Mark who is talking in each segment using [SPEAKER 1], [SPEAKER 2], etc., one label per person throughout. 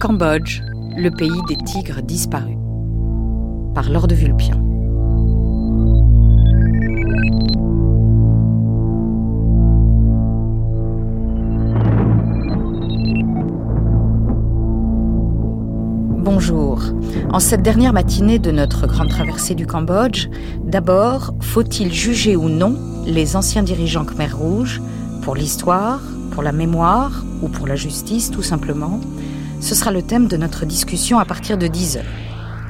[SPEAKER 1] Cambodge, le pays des tigres disparus. Par Lord de Vulpian. Bonjour. En cette dernière matinée de notre grande traversée du Cambodge, d'abord, faut-il juger ou non les anciens dirigeants Khmer Rouge pour l'histoire, pour la mémoire ou pour la justice tout simplement Ce sera le thème de notre discussion à partir de 10 heures.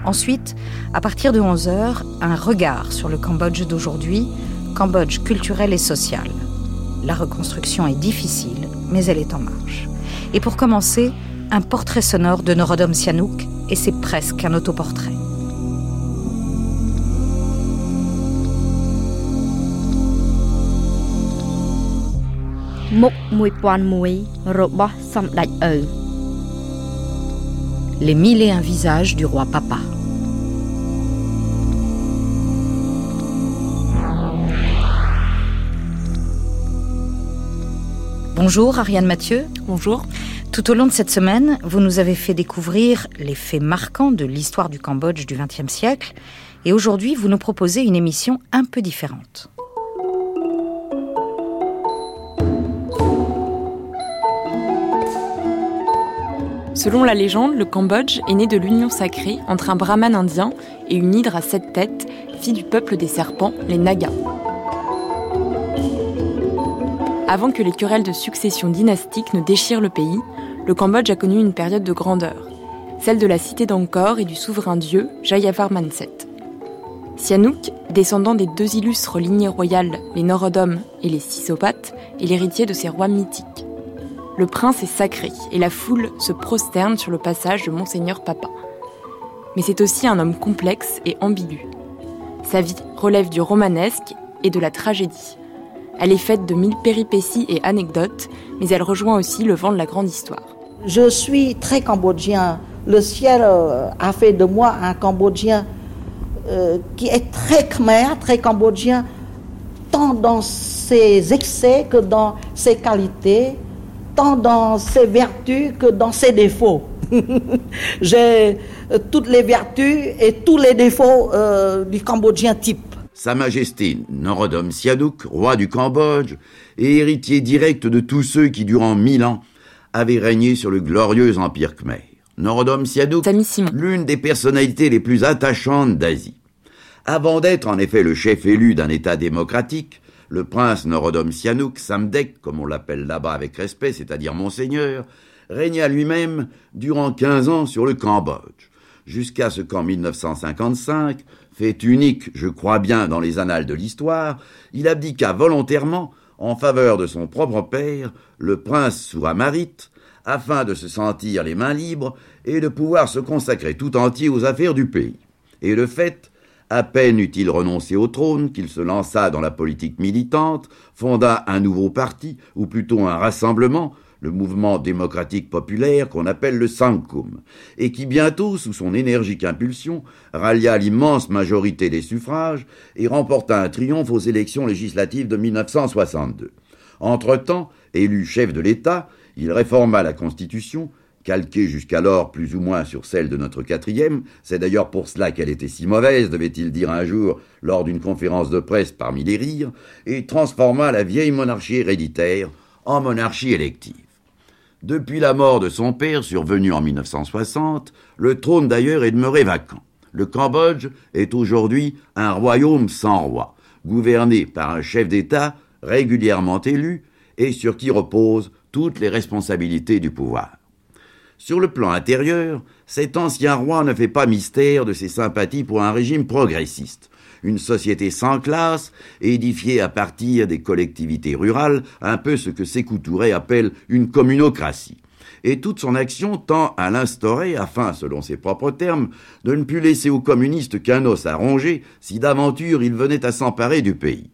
[SPEAKER 1] Ensuite, à partir de 11 heures, un regard sur le Cambodge d'aujourd'hui, Cambodge culturel et social. La reconstruction est difficile, mais elle est en marche. Et pour commencer, un portrait sonore de Norodom Sihanouk, et c'est presque un autoportrait. Les mille et un visages du roi Papa. Bonjour Ariane Mathieu.
[SPEAKER 2] Bonjour.
[SPEAKER 1] Tout au long de cette semaine, vous nous avez fait découvrir les faits marquants de l'histoire du Cambodge du XXe siècle. Et aujourd'hui, vous nous proposez une émission un peu différente.
[SPEAKER 2] Selon la légende, le Cambodge est né de l'union sacrée entre un brahman indien et une hydre à sept têtes, fille du peuple des serpents, les Nagas. Avant que les querelles de succession dynastique ne déchirent le pays, le Cambodge a connu une période de grandeur, celle de la cité d'Angkor et du souverain dieu Jayavar Manset. Sihanouk, descendant des deux illustres lignées royales, les Norodom et les Sisopates, est l'héritier de ces rois mythiques. Le prince est sacré et la foule se prosterne sur le passage de Monseigneur Papa. Mais c'est aussi un homme complexe et ambigu. Sa vie relève du romanesque et de la tragédie. Elle est faite de mille péripéties et anecdotes, mais elle rejoint aussi le vent de la grande histoire.
[SPEAKER 3] Je suis très cambodgien. Le ciel euh, a fait de moi un cambodgien euh, qui est très khmer, très cambodgien, tant dans ses excès que dans ses qualités, tant dans ses vertus que dans ses défauts. J'ai euh, toutes les vertus et tous les défauts du cambodgien type.
[SPEAKER 4] Sa Majesté Norodom Sihanouk, roi du Cambodge, et héritier direct de tous ceux qui, durant mille ans, avait régné sur le glorieux empire khmer. Norodom Sihanouk, l'une des personnalités les plus attachantes d'Asie. Avant d'être en effet le chef élu d'un État démocratique, le prince Norodom Sihanouk, Samdek, comme on l'appelle là-bas avec respect, c'est-à-dire monseigneur, régna lui-même durant 15 ans sur le Cambodge, jusqu'à ce qu'en 1955, fait unique, je crois bien, dans les annales de l'histoire, il abdiqua volontairement en faveur de son propre père, le prince Souramarit, afin de se sentir les mains libres et de pouvoir se consacrer tout entier aux affaires du pays. Et le fait, à peine eut-il renoncé au trône qu'il se lança dans la politique militante, fonda un nouveau parti, ou plutôt un rassemblement, le mouvement démocratique populaire qu'on appelle le Sankum, et qui bientôt, sous son énergique impulsion, rallia l'immense majorité des suffrages et remporta un triomphe aux élections législatives de 1962. Entre-temps, élu chef de l'État, il réforma la Constitution, calquée jusqu'alors plus ou moins sur celle de notre quatrième, c'est d'ailleurs pour cela qu'elle était si mauvaise, devait-il dire un jour lors d'une conférence de presse parmi les rires, et transforma la vieille monarchie héréditaire en monarchie élective. Depuis la mort de son père, survenue en 1960, le trône d'ailleurs est demeuré vacant. Le Cambodge est aujourd'hui un royaume sans roi, gouverné par un chef d'État régulièrement élu et sur qui reposent toutes les responsabilités du pouvoir. Sur le plan intérieur, cet ancien roi ne fait pas mystère de ses sympathies pour un régime progressiste, une société sans classe, édifiée à partir des collectivités rurales, un peu ce que Sékou Touré appelle une communocratie. Et toute son action tend à l'instaurer afin, selon ses propres termes, de ne plus laisser aux communistes qu'un os à ronger si d'aventure ils venaient à s'emparer du pays.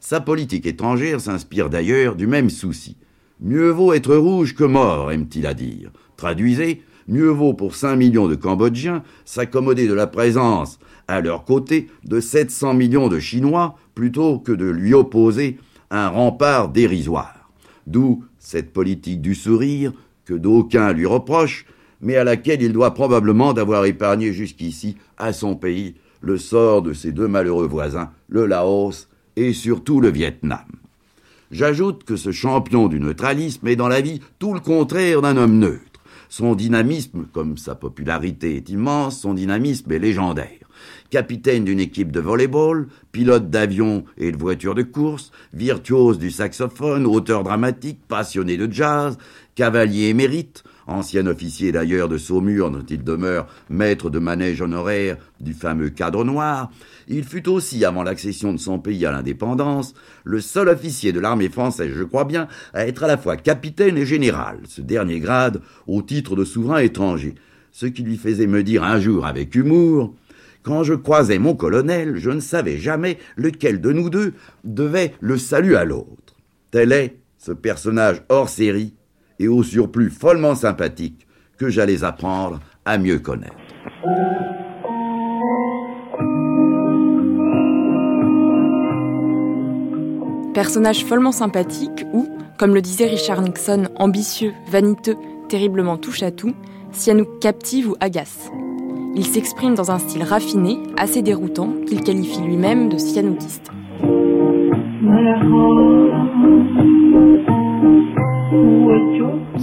[SPEAKER 4] Sa politique étrangère s'inspire d'ailleurs du même souci. Mieux vaut être rouge que mort, aime-t-il à dire. Traduisez, mieux vaut pour 5 millions de Cambodgiens s'accommoder de la présence à leur côté de 700 millions de Chinois plutôt que de lui opposer un rempart dérisoire. D'où Cette politique du sourire, que d'aucuns lui reprochent, mais à laquelle il doit probablement d'avoir épargné jusqu'ici à son pays le sort de ses deux malheureux voisins, le Laos et surtout le Vietnam. J'ajoute que ce champion du neutralisme est dans la vie tout le contraire d'un homme neutre. Son dynamisme, comme sa popularité est immense, son dynamisme est légendaire. Capitaine d'une équipe de volleyball, pilote d'avion et de voiture de course, virtuose du saxophone, auteur dramatique, passionné de jazz, cavalier émérite, ancien officier d'ailleurs de Saumur dont il demeure maître de manège honoraire du fameux cadre noir, il fut aussi, avant l'accession de son pays à l'indépendance, le seul officier de l'armée française, je crois bien, à être à la fois capitaine et général, ce dernier grade au titre de souverain étranger, ce qui lui faisait me dire un jour avec humour quand je croisais mon colonel, je ne savais jamais lequel de nous deux devait le salut à l'autre. Tel est ce personnage hors série et au surplus follement sympathique que j'allais apprendre à mieux connaître.
[SPEAKER 2] Personnage follement sympathique ou, comme le disait Richard Nixon, ambitieux, vaniteux, terriblement touche-à-tout, Sihanouk captive ou agace. Il s'exprime dans un style raffiné, assez déroutant, qu'il qualifie lui-même de cyanoukiste.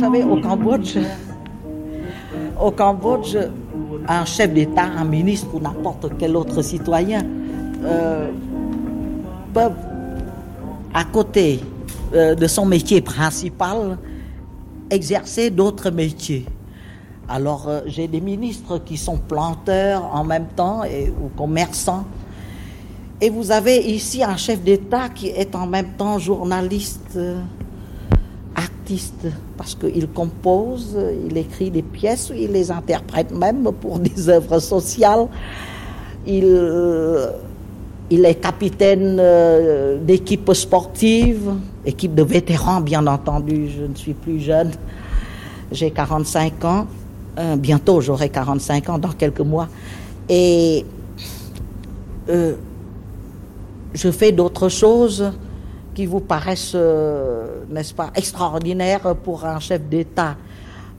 [SPEAKER 3] Au Cambodge, au Cambodge, un chef d'État, un ministre ou n'importe quel autre citoyen euh, peuvent, à côté euh, de son métier principal, exercer d'autres métiers. Alors, euh, j'ai des ministres qui sont planteurs en même temps ou commerçants. Et vous avez ici un chef d'État qui est en même temps journaliste, artiste, parce qu'il compose, il écrit des pièces, il les interprète même pour des œuvres sociales. Il, euh, est capitaine euh, d'équipe sportive, équipe de vétérans, bien entendu. Je ne suis plus jeune. J'ai 45 ans. Euh, bientôt, j'aurai 45 ans dans quelques mois. Et je fais d'autres choses qui vous paraissent, euh, n'est-ce pas, extraordinaires pour un chef d'État.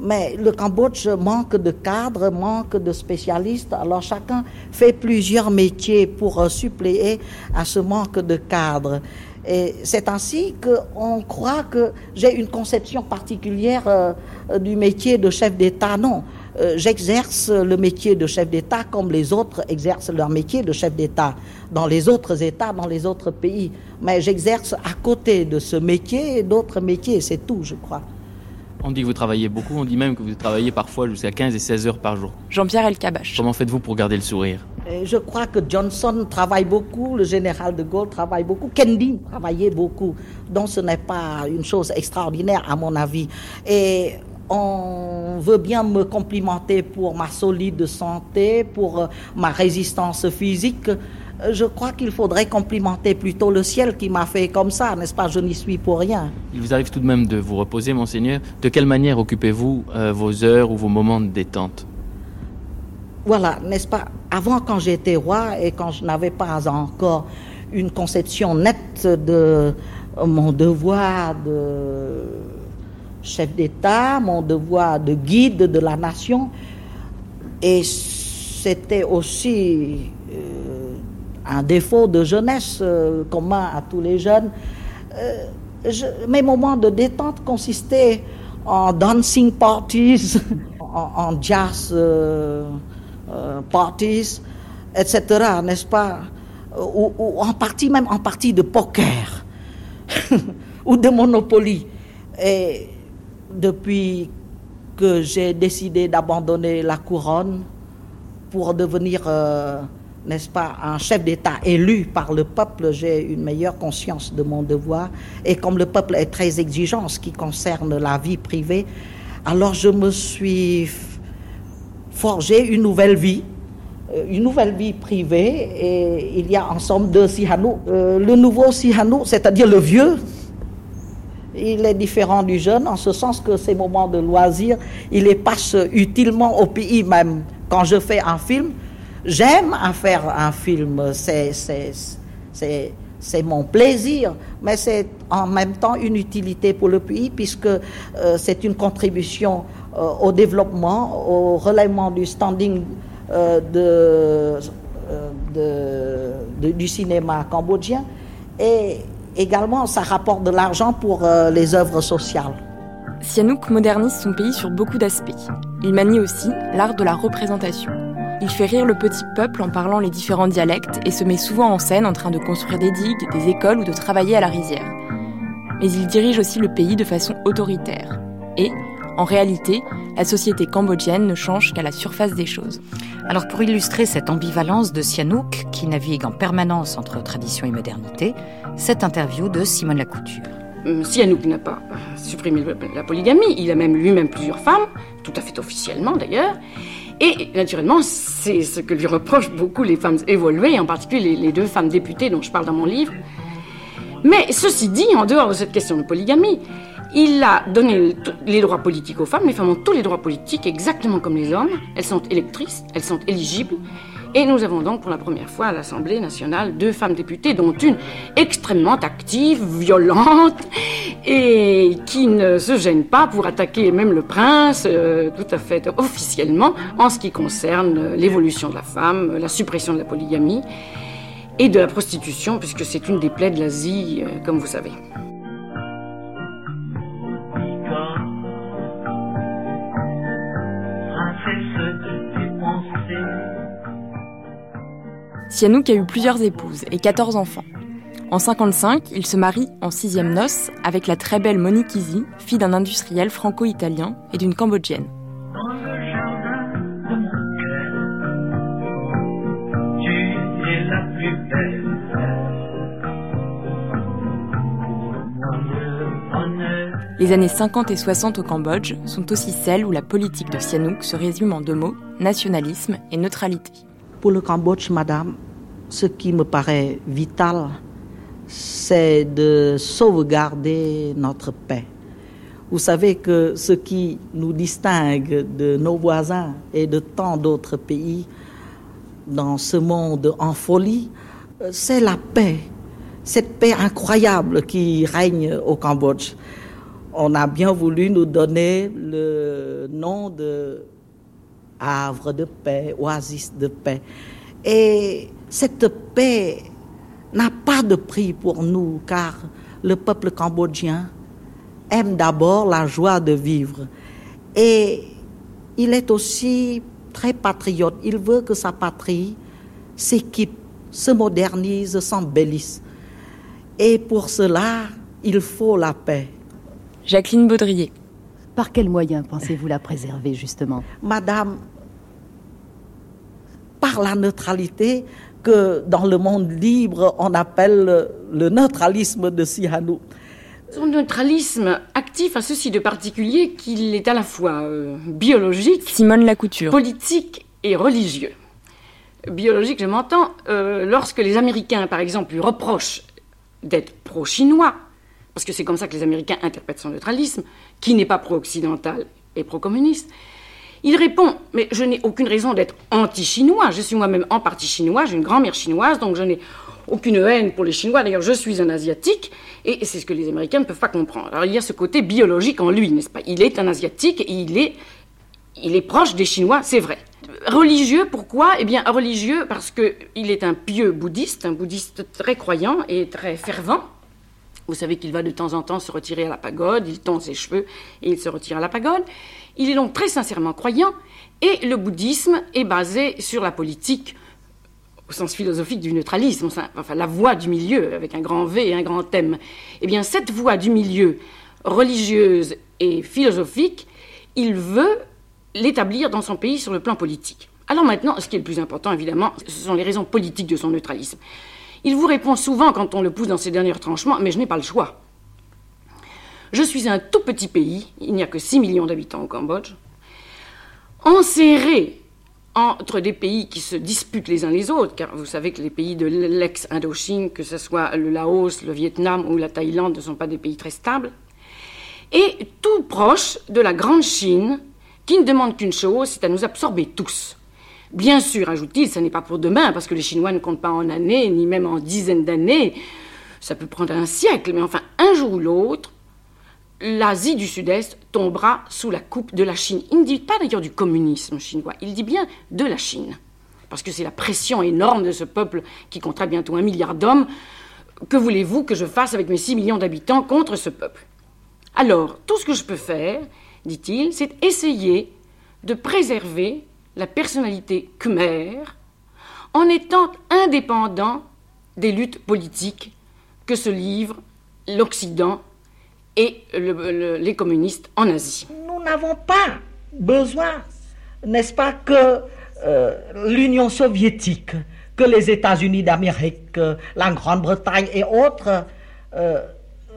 [SPEAKER 3] Mais le Cambodge manque de cadres, manque de spécialistes. Alors chacun fait plusieurs métiers pour euh, suppléer à ce manque de cadres. Et c'est ainsi qu'on croit que j'ai une conception particulière euh, du métier de chef d'État. Non, euh, j'exerce le métier de chef d'État comme les autres exercent leur métier de chef d'État dans les autres États, dans les autres pays. Mais j'exerce à côté de ce métier d'autres métiers, c'est tout, je crois.
[SPEAKER 5] On dit que vous travaillez beaucoup, on dit même que vous travaillez parfois jusqu'à 15 et 16 heures par jour.
[SPEAKER 2] Jean-Pierre Elkabach.
[SPEAKER 5] Comment faites-vous pour garder le sourire?
[SPEAKER 3] Je crois que Johnson travaille beaucoup, le général de Gaulle travaille beaucoup, Kennedy travaillait beaucoup. Donc ce n'est pas une chose extraordinaire à mon avis. Et on veut bien me complimenter pour ma solide santé, pour euh, ma résistance physique. Euh, je crois qu'il faudrait complimenter plutôt le ciel qui m'a fait comme ça, n'est-ce pas? Je n'y suis pour rien.
[SPEAKER 5] Il vous arrive tout de même de vous reposer, monseigneur. De quelle manière occupez-vous euh, vos heures ou vos moments de détente?
[SPEAKER 3] Voilà, n'est-ce pas? Avant, quand j'étais roi et quand je n'avais pas encore une conception nette de mon devoir de chef d'État, mon devoir de guide de la nation. Et c'était aussi euh, un défaut de jeunesse euh, commun à tous les jeunes. Euh, mes moments de détente consistaient en dancing parties, en, jazz parties, etc., n'est-ce pas? Ou, ou, en partie même en partie de poker ou de Monopoly. Et depuis que j'ai décidé d'abandonner la couronne pour devenir, euh, n'est-ce pas, un chef d'État élu par le peuple, j'ai une meilleure conscience de mon devoir. Et comme le peuple est très exigeant en ce qui concerne la vie privée, alors je me suis forgé une nouvelle vie, euh, une nouvelle vie privée. Et il y a en somme deux Sihanouk. Euh, le nouveau Sihanouk, c'est-à-dire le vieux, il est différent du jeune en ce sens que ces moments de loisir, il les passe utilement au pays même. Quand je fais un film, j'aime à faire un film. C'est, mon plaisir, mais c'est en même temps une utilité pour le pays puisque euh, c'est une contribution euh, au développement, au relèvement du standing de, du cinéma cambodgien et également ça rapporte de l'argent pour les œuvres sociales.
[SPEAKER 2] Sihanouk modernise son pays sur beaucoup d'aspects. Il manie aussi l'art de la représentation. Il fait rire le petit peuple en parlant les différents dialectes et se met souvent en scène en train de construire des digues, des écoles ou de travailler à la rizière. Mais il dirige aussi le pays de façon autoritaire. Et, en réalité, la société cambodgienne ne change qu'à la surface des choses.
[SPEAKER 1] Alors pour illustrer cette ambivalence de Sihanouk, qui navigue en permanence entre tradition et modernité, cette interview de Simone Lacouture.
[SPEAKER 6] Euh, Sihanouk n'a pas supprimé la polygamie, il a même lui-même plusieurs femmes, tout à fait officiellement d'ailleurs. Et naturellement, c'est ce que lui reprochent beaucoup les femmes évoluées, en particulier les, deux femmes députées dont je parle dans mon livre. Mais ceci dit, en dehors de cette question de polygamie, il a donné les droits politiques aux femmes. Les femmes ont tous les droits politiques exactement comme les hommes. Elles sont électrices, elles sont éligibles. Et nous avons donc pour la première fois à l'Assemblée nationale deux femmes députées, dont une extrêmement active, violente, et qui ne se gêne pas pour attaquer même le prince, euh, tout à fait officiellement, en ce qui concerne l'évolution de la femme, la suppression de la polygamie et de la prostitution, puisque c'est une des plaies de l'Asie, euh, comme vous savez.
[SPEAKER 2] Sihanouk a eu plusieurs épouses et 14 enfants. En 55, il se marie en sixième noces avec la très belle Monique Izzy, fille d'un industriel franco-italien et d'une cambodgienne. Les années 50 et 60 au Cambodge sont aussi celles où la politique de Sihanouk se résume en deux mots, nationalisme et neutralité.
[SPEAKER 3] Pour le Cambodge, madame, ce qui me paraît vital, c'est de sauvegarder notre paix. Vous savez que ce qui nous distingue de nos voisins et de tant d'autres pays dans ce monde en folie, c'est la paix, cette paix incroyable qui règne au Cambodge. On a bien voulu nous donner le nom de havre de paix, oasis de paix. Et cette paix n'a pas de prix pour nous, car le peuple cambodgien aime d'abord la joie de vivre. Et il est aussi très patriote. Il veut que sa patrie s'équipe, se modernise, s'embellisse. Et pour cela, il faut la paix.
[SPEAKER 2] Jacqueline Baudrier.
[SPEAKER 7] Par quels moyens pensez-vous la préserver, justement?
[SPEAKER 3] Madame, la neutralité que dans le monde libre, on appelle le neutralisme de Sihanouk.
[SPEAKER 6] Son neutralisme actif a ceci de particulier qu'il est à la fois euh, biologique,
[SPEAKER 2] Simone Lacouture,
[SPEAKER 6] politique et religieux. Biologique, je m'entends, euh, lorsque les Américains, par exemple, lui reprochent d'être pro-chinois, parce que c'est comme ça que les Américains interprètent son neutralisme, qui n'est pas pro-occidental et pro-communiste, il répond Mais je n'ai aucune raison d'être anti-chinois. Je suis moi-même en partie chinois, j'ai une grand-mère chinoise, donc je n'ai aucune haine pour les Chinois. D'ailleurs, je suis un Asiatique, et c'est ce que les Américains ne peuvent pas comprendre. Alors, il y a ce côté biologique en lui, n'est-ce pas? Il est un Asiatique et il est, il est proche des Chinois, c'est vrai. Religieux, pourquoi? Eh bien, religieux parce qu'il est un pieux bouddhiste, un bouddhiste très croyant et très fervent. Vous savez qu'il va de temps en temps se retirer à la pagode, il tond ses cheveux et il se retire à la pagode. Il est donc très sincèrement croyant et le bouddhisme est basé sur la politique au sens philosophique du neutralisme, enfin la voie du milieu avec un grand V et un grand M. Eh bien cette voie du milieu religieuse et philosophique, il veut l'établir dans son pays sur le plan politique. Alors maintenant, ce qui est le plus important évidemment, ce sont les raisons politiques de son neutralisme. Il vous répond souvent quand on le pousse dans ses derniers retranchements, mais je n'ai pas le choix. Je suis un tout petit pays, il n'y a que 6 millions d'habitants au Cambodge, enserré entre des pays qui se disputent les uns les autres, car vous savez que les pays de l'ex-Indochine, que ce soit le Laos, le Vietnam ou la Thaïlande, ne sont pas des pays très stables, et tout proche de la Grande Chine, qui ne demande qu'une chose, c'est à nous absorber tous. Bien sûr, ajoute-t-il, ce n'est pas pour demain, parce que les Chinois ne comptent pas en années, ni même en dizaines d'années. ça peut prendre un siècle, mais enfin, un jour ou l'autre, l'Asie du Sud-Est tombera sous la coupe de la Chine. Il ne dit pas d'ailleurs du communisme chinois, il dit bien de la Chine. Parce que c'est la pression énorme de ce peuple qui comptera bientôt un milliard d'hommes. Que voulez-vous que je fasse avec mes 6 millions d'habitants contre ce peuple? Alors, tout ce que je peux faire, dit-il, c'est essayer de préserver la personnalité khmer en étant indépendant des luttes politiques que se livrent l'Occident et les communistes en Asie.
[SPEAKER 3] Nous n'avons pas besoin, n'est-ce pas, que euh, l'Union soviétique, que les États-Unis d'Amérique, la Grande-Bretagne et autres euh,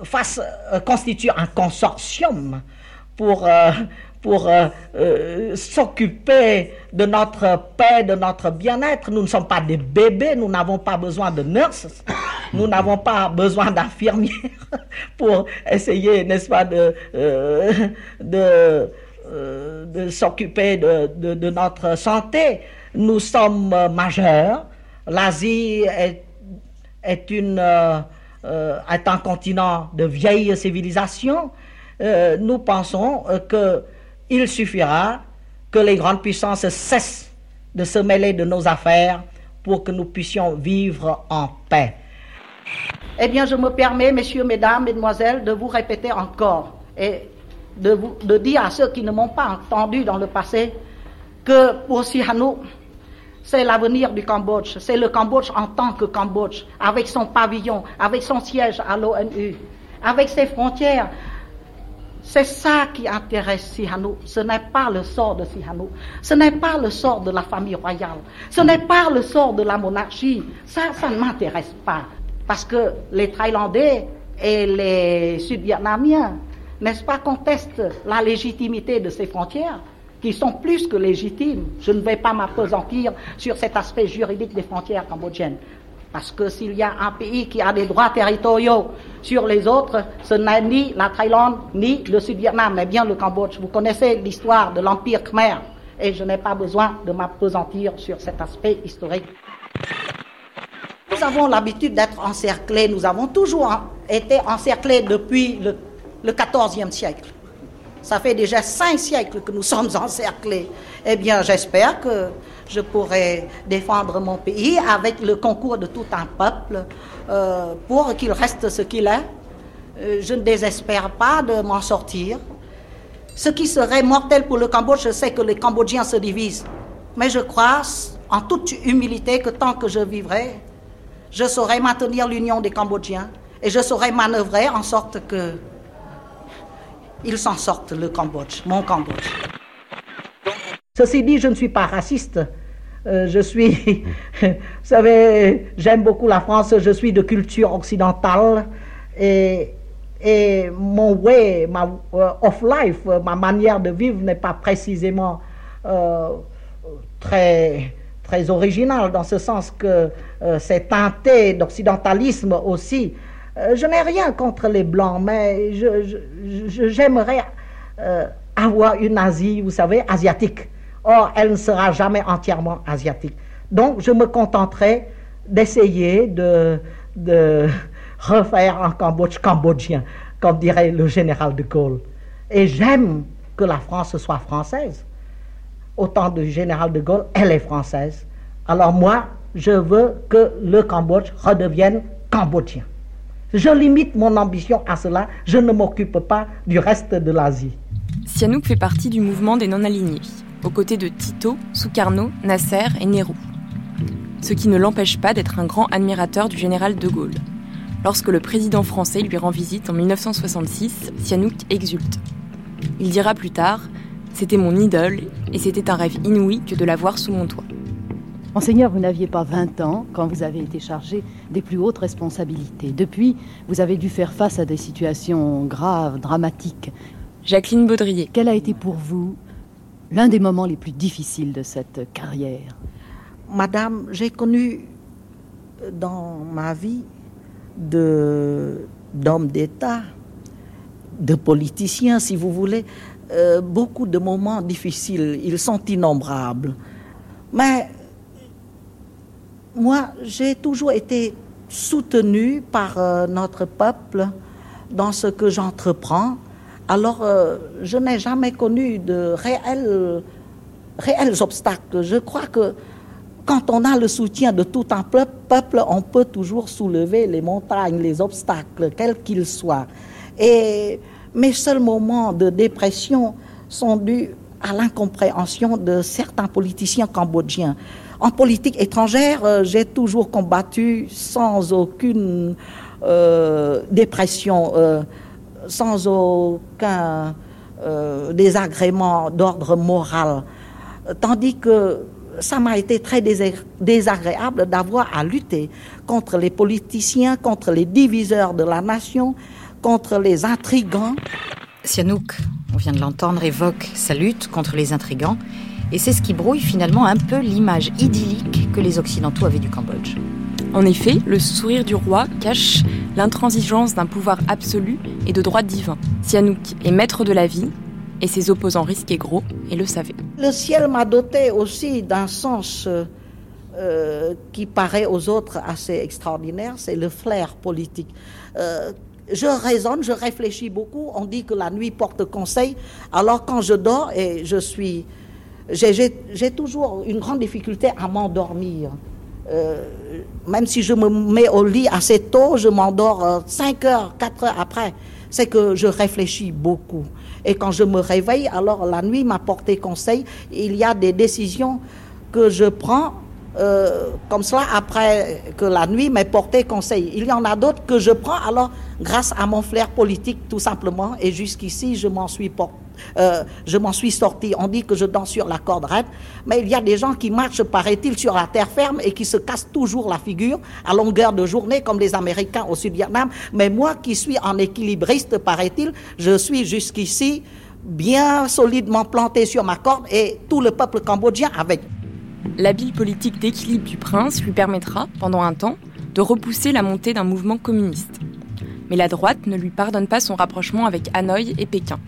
[SPEAKER 3] fassent, euh, constituent un consortium pour pour euh, euh, s'occuper de notre paix, de notre bien-être. Nous ne sommes pas des bébés, nous n'avons pas besoin de nurses, nous n'avons pas besoin d'infirmières pour essayer, n'est-ce pas, de, euh, de, s'occuper de, de, notre santé. Nous sommes majeurs. L'Asie est, est, est un continent de vieille civilisation. nous pensons que il suffira que les grandes puissances cessent de se mêler de nos affaires pour que nous puissions vivre en paix. Eh bien, je me permets, messieurs, mesdames, mesdemoiselles, de vous répéter encore et de, vous, de dire à ceux qui ne m'ont pas entendu dans le passé que pour Sihanouk, c'est l'avenir du Cambodge, c'est le Cambodge en tant que Cambodge, avec son pavillon, avec son siège à l'ONU, avec ses frontières, c'est ça qui intéresse Sihanouk. Ce n'est pas le sort de Sihanouk. Ce n'est pas le sort de la famille royale. Ce n'est pas le sort de la monarchie. Ça, ça ne m'intéresse pas. Parce que les Thaïlandais et les Sud-Vietnamiens, n'est-ce pas, contestent la légitimité de ces frontières qui sont plus que légitimes. Je ne vais pas m'apesantir sur cet aspect juridique des frontières cambodgiennes. Parce que s'il y a un pays qui a des droits territoriaux sur les autres, ce n'est ni la Thaïlande ni le Sud-Vietnam, mais bien le Cambodge. Vous connaissez l'histoire de l'Empire Khmer et je n'ai pas besoin de m'apesantir sur cet aspect historique. Nous avons l'habitude d'être encerclés, nous avons toujours été encerclés depuis le, le 14e siècle. Ça fait déjà cinq siècles que nous sommes encerclés. Eh bien, j'espère que je pourrai défendre mon pays avec le concours de tout un peuple euh, pour qu'il reste ce qu'il est. Euh, je ne désespère pas de m'en sortir. Ce qui serait mortel pour le Cambodge, je sais que les Cambodgiens se divisent. Mais je crois, en toute humilité, que tant que je vivrai, je saurai maintenir l'union des Cambodgiens et je saurai manœuvrer en sorte que il s'en sorte, le Cambodge, mon Cambodge. Ceci dit, je ne suis pas raciste. Euh, je suis, vous savez, j'aime beaucoup la France, je suis de culture occidentale et, et mon way ma, euh, of life, ma manière de vivre n'est pas précisément euh, très, très originale dans ce sens que c'est teinté d'occidentalisme aussi. Je n'ai rien contre les Blancs, mais j'aimerais avoir une Asie, vous savez, asiatique. Or, elle ne sera jamais entièrement asiatique. Donc, je me contenterai d'essayer de, refaire un Cambodge cambodgien, comme dirait le général de Gaulle. Et j'aime que la France soit française. Au temps du général de Gaulle, elle est française. Alors moi, je veux que le Cambodge redevienne cambodgien. Je limite mon ambition à cela, je ne m'occupe pas du reste de l'Asie.
[SPEAKER 2] Sihanouk fait partie du mouvement des non-alignés aux côtés de Tito, Sukarno, Nasser et Nehru. Ce qui ne l'empêche pas d'être un grand admirateur du général de Gaulle. Lorsque le président français lui rend visite en 1966, Sihanouk exulte. Il dira plus tard C'était mon idole et c'était un rêve inouï que de la voir sous mon toit.
[SPEAKER 7] Monseigneur, vous n'aviez pas 20 ans quand vous avez été chargé des plus hautes responsabilités. Depuis, vous avez dû faire face à des situations graves, dramatiques.
[SPEAKER 2] Jacqueline Baudrier.
[SPEAKER 7] Quel a été pour vous l'un des moments les plus difficiles de cette carrière?
[SPEAKER 3] Madame, j'ai connu dans ma vie d'hommes d'État, de politiciens, si vous voulez, euh, beaucoup de moments difficiles. Ils sont innombrables. Mais moi, j'ai toujours été soutenu par euh, notre peuple dans ce que j'entreprends. Alors, euh, je n'ai jamais connu de réels, réels obstacles. Je crois que quand on a le soutien de tout un peuple, on peut toujours soulever les montagnes, les obstacles, quels qu'ils soient. Et mes seuls moments de dépression sont dus à l'incompréhension de certains politiciens cambodgiens. En politique étrangère, euh, j'ai toujours combattu sans aucune euh, dépression, euh, sans aucun désagrément d'ordre moral. Tandis que ça m'a été très désagréable d'avoir à lutter contre les politiciens, contre les diviseurs de la nation, contre les intrigants.
[SPEAKER 1] Sihanouk, on vient de l'entendre, évoque sa lutte contre les intrigants, et c'est ce qui brouille finalement un peu l'image idyllique que les Occidentaux avaient du Cambodge.
[SPEAKER 2] En effet, le sourire du roi cache l'intransigeance d'un pouvoir absolu et de droit divin. Sihanouk est maître de la vie, et ses opposants risquaient gros et le savaient.
[SPEAKER 3] Le ciel m'a doté aussi d'un sens euh, qui paraît aux autres assez extraordinaire, c'est le flair politique. Euh, je raisonne, je réfléchis beaucoup. On dit que la nuit porte conseil. Alors quand je dors et je suis, j'ai toujours une grande difficulté à m'endormir. Euh, même si je me mets au lit assez tôt, je m'endors 5 heures, 4 heures après. C'est que je réfléchis beaucoup. Et quand je me réveille, alors la nuit m'a porté conseil. Il y a des décisions que je prends euh, comme cela après que la nuit m'ait porté conseil. Il y en a d'autres que je prends alors grâce à mon flair politique tout simplement. Et jusqu'ici, je m'en suis porté euh, je m'en suis sorti. On dit que je danse sur la corde raide, mais il y a des gens qui marchent, paraît-il, sur la terre ferme et qui se cassent toujours la figure à longueur de journée, comme les Américains au Sud-Vietnam. Mais moi qui suis en équilibriste, paraît-il, je suis jusqu'ici bien solidement planté sur ma corde et tout le peuple cambodgien avec.
[SPEAKER 2] L'habile politique d'équilibre du prince lui permettra, pendant un temps, de repousser la montée d'un mouvement communiste. Mais la droite ne lui pardonne pas son rapprochement avec Hanoï et Pékin.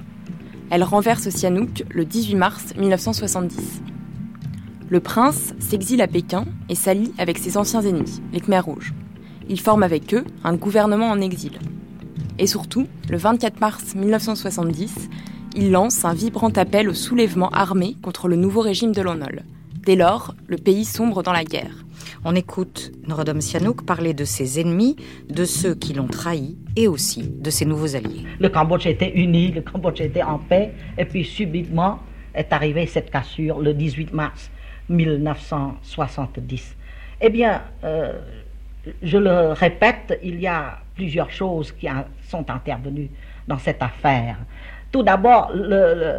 [SPEAKER 2] Elle renverse Sihanouk le 18 mars 1970. Le prince s'exile à Pékin et s'allie avec ses anciens ennemis, les Khmers rouges. Il forme avec eux un gouvernement en exil. Et surtout, le 24 mars 1970, il lance un vibrant appel au soulèvement armé contre le nouveau régime de Lonol. Dès lors, le pays sombre dans la guerre.
[SPEAKER 1] On écoute Norodom Sihanouk parler de ses ennemis, de ceux qui l'ont trahi et aussi de ses nouveaux alliés.
[SPEAKER 3] Le Cambodge était uni, le Cambodge était en paix, et puis subitement est arrivée cette cassure le 18 mars 1970. Eh bien, euh, je le répète, il y a plusieurs choses qui sont intervenues dans cette affaire. Tout d'abord, le, le,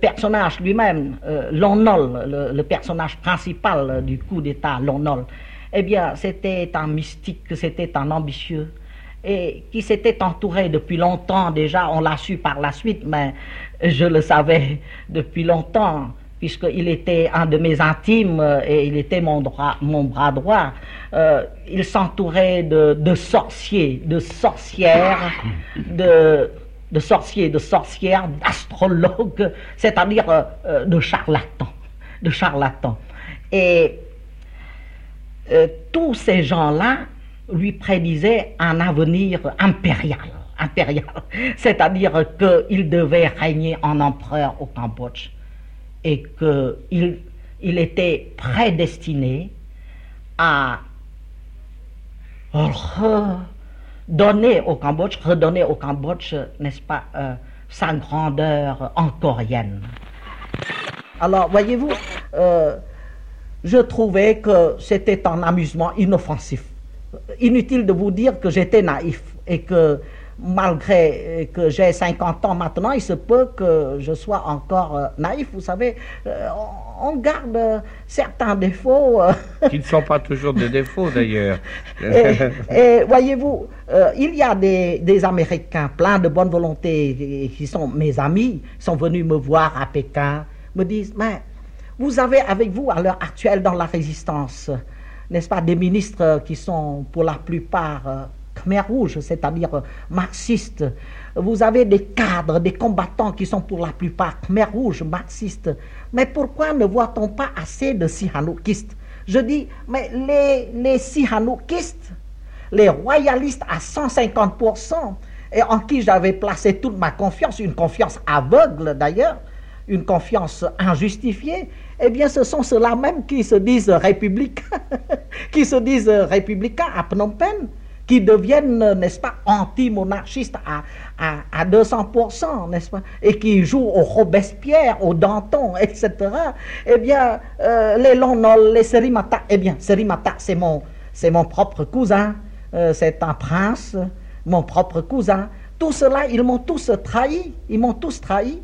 [SPEAKER 3] personnage lui-même, euh, Lonol, le, personnage principal du coup d'État, Lonol, eh bien, c'était un mystique, c'était un ambitieux, et qui s'était entouré depuis longtemps déjà, on l'a su par la suite, mais je le savais depuis longtemps, puisqu'il était un de mes intimes et il était mon, mon bras droit. Euh, il s'entourait de, sorciers, de sorcières, de, de sorciers, de sorcières, d'astrologues, c'est-à-dire euh, euh, de charlatans, de charlatans. Et tous ces gens-là lui prédisait un avenir impérial, impérial, c'est-à-dire qu'il devait régner en empereur au Cambodge et qu'il il était prédestiné à redonner au Cambodge, redonner au Cambodge, n'est-ce pas, euh, sa grandeur encorienne. Alors, voyez-vous, euh, je trouvais que c'était un amusement inoffensif inutile de vous dire que j'étais naïf et que malgré que j'ai 50 ans maintenant, il se peut que je sois encore euh, naïf. Vous savez, euh, on garde certains défauts.
[SPEAKER 8] Euh. Qui ne sont pas toujours des défauts d'ailleurs.
[SPEAKER 3] et, voyez-vous, il y a des, des, Américains pleins de bonne volonté qui sont mes amis, sont venus me voir à Pékin, me disent, mais vous avez avec vous à l'heure actuelle dans la résistance n'est-ce pas, des ministres qui sont pour la plupart euh, Khmer rouges, c'est-à-dire euh, marxistes. Vous avez des cadres, des combattants qui sont pour la plupart Khmer rouges, marxistes. Mais pourquoi ne voit-on pas assez de Sihanoukistes? Je dis, mais les, les Sihanoukistes, les royalistes à 150%, et en qui j'avais placé toute ma confiance, une confiance aveugle d'ailleurs, une confiance injustifiée, eh bien ce sont ceux-là même qui se disent républicains, qui se disent républicains à Phnom Penh, qui deviennent, n'est-ce pas, anti-monarchistes à, à, 200%, n'est-ce pas, et qui jouent au Robespierre, au Danton, etc., eh bien, euh, les Lonol, les Serimata, eh bien, Serimata, c'est mon, c'est propre cousin, euh, c'est un prince, mon propre cousin. Tout cela, ils m'ont tous trahi, ils m'ont tous trahi.